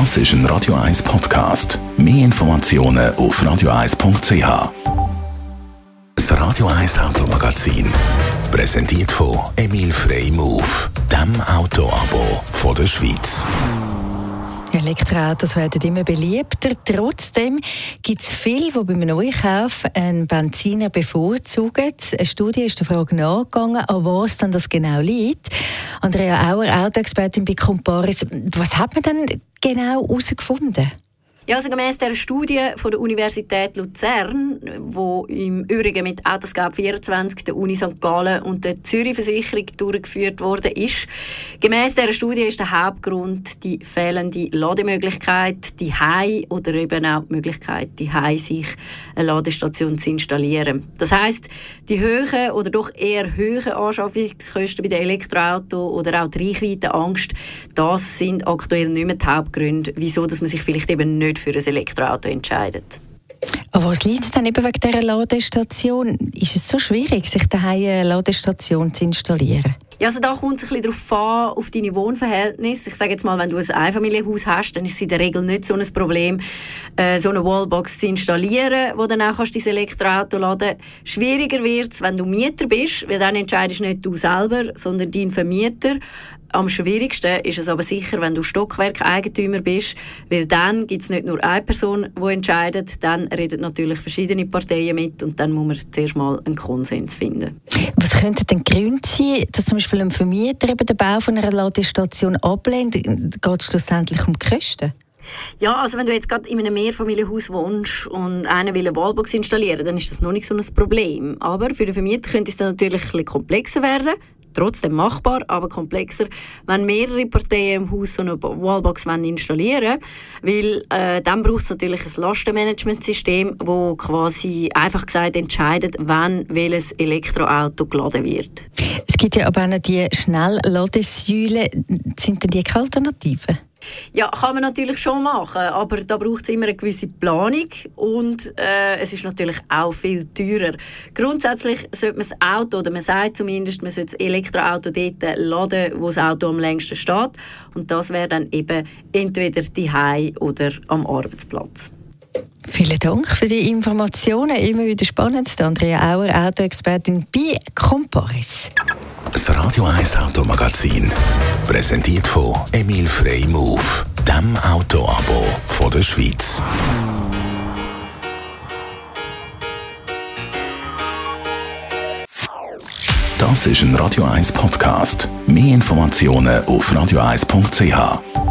Das ist ein Radio 1 Podcast. Mehr Informationen auf radio1.ch. Das Radio 1 Automagazin. Präsentiert von Emil Frey Move, dem Autoabo von der Schweiz. Elektroautos werden immer beliebter. Trotzdem gibt es viele, die beim Neukauf einen Benziner bevorzugen. Eine Studie ist der Frage nachgegangen, an was dann das genau liegt. Andrea Auer, Autoexpertin bei Comparis. Was hat man denn genau herausgefunden? Ja, also gemäss der Studie von der Universität Luzern, wo im Übrigen mit Autoscout 24 der Uni St. Gallen und der Zürich Versicherung durchgeführt worden ist, gemäss der Studie ist der Hauptgrund die fehlende Lademöglichkeit, die Hai oder eben auch die Möglichkeit, die Hai sich eine Ladestation zu installieren. Das heißt, die hohen oder doch eher hohen Anschaffungskosten bei den Elektroautos oder auch die Reichweitenangst, das sind aktuell nicht mehr die Hauptgründe, wieso dass man sich vielleicht eben nicht nicht für ein Elektroauto entscheidet. Aber was liegt es dann eben wegen dieser Ladestation? Ist es so schwierig, sich daheim eine Ladestation zu installieren? Ja, also da kommt es ein bisschen darauf an, auf deine Wohnverhältnisse. Ich sage jetzt mal, wenn du ein Einfamilienhaus hast, dann ist es in der Regel nicht so ein Problem, äh, so eine Wallbox zu installieren, wo dann auch kannst dein Elektroauto laden Schwieriger wird es, wenn du Mieter bist, weil dann entscheidest nicht du selber, sondern dein Vermieter. Am schwierigsten ist es aber sicher, wenn du Stockwerkeigentümer bist, weil dann gibt es nicht nur eine Person, die entscheidet, dann reden natürlich verschiedene Parteien mit und dann muss man zuerst mal einen Konsens finden. Was könnte denn Gründe sein, dass zum Beispiel ein Vermieter eben den Bau von einer Ladestation ablehnt? Geht es schlussendlich um die Kosten? Ja, also wenn du jetzt gerade in einem Mehrfamilienhaus wohnst und einer will eine Wallbox installieren, dann ist das noch nicht so ein Problem. Aber für den Vermieter könnte es dann natürlich ein bisschen komplexer werden trotzdem machbar, aber komplexer, wenn mehrere Parteien im Haus so eine Wallbox installieren wollen, weil äh, dann braucht es natürlich ein Lastenmanagementsystem, wo quasi einfach gesagt entscheidet, wann welches Elektroauto geladen wird. Es gibt ja aber auch noch die Schnellladesäulen. Sind denn die keine Alternativen? Ja, kann man natürlich schon machen, aber da braucht es immer eine gewisse Planung und äh, es ist natürlich auch viel teurer. Grundsätzlich sollte man das Auto, oder man sagt zumindest, man sollte das Elektroauto dort laden, wo das Auto am längsten steht und das wäre dann eben entweder die oder am Arbeitsplatz. Vielen Dank für die Informationen. Immer wieder spannend. Andrea Auer, Autoexpertin bei Comparis. Das Radio 1 Automagazin. Präsentiert von Emil Frey Move, dem Autoabo von der Schweiz. Das ist ein Radio 1 Podcast. Mehr Informationen auf radio1.ch.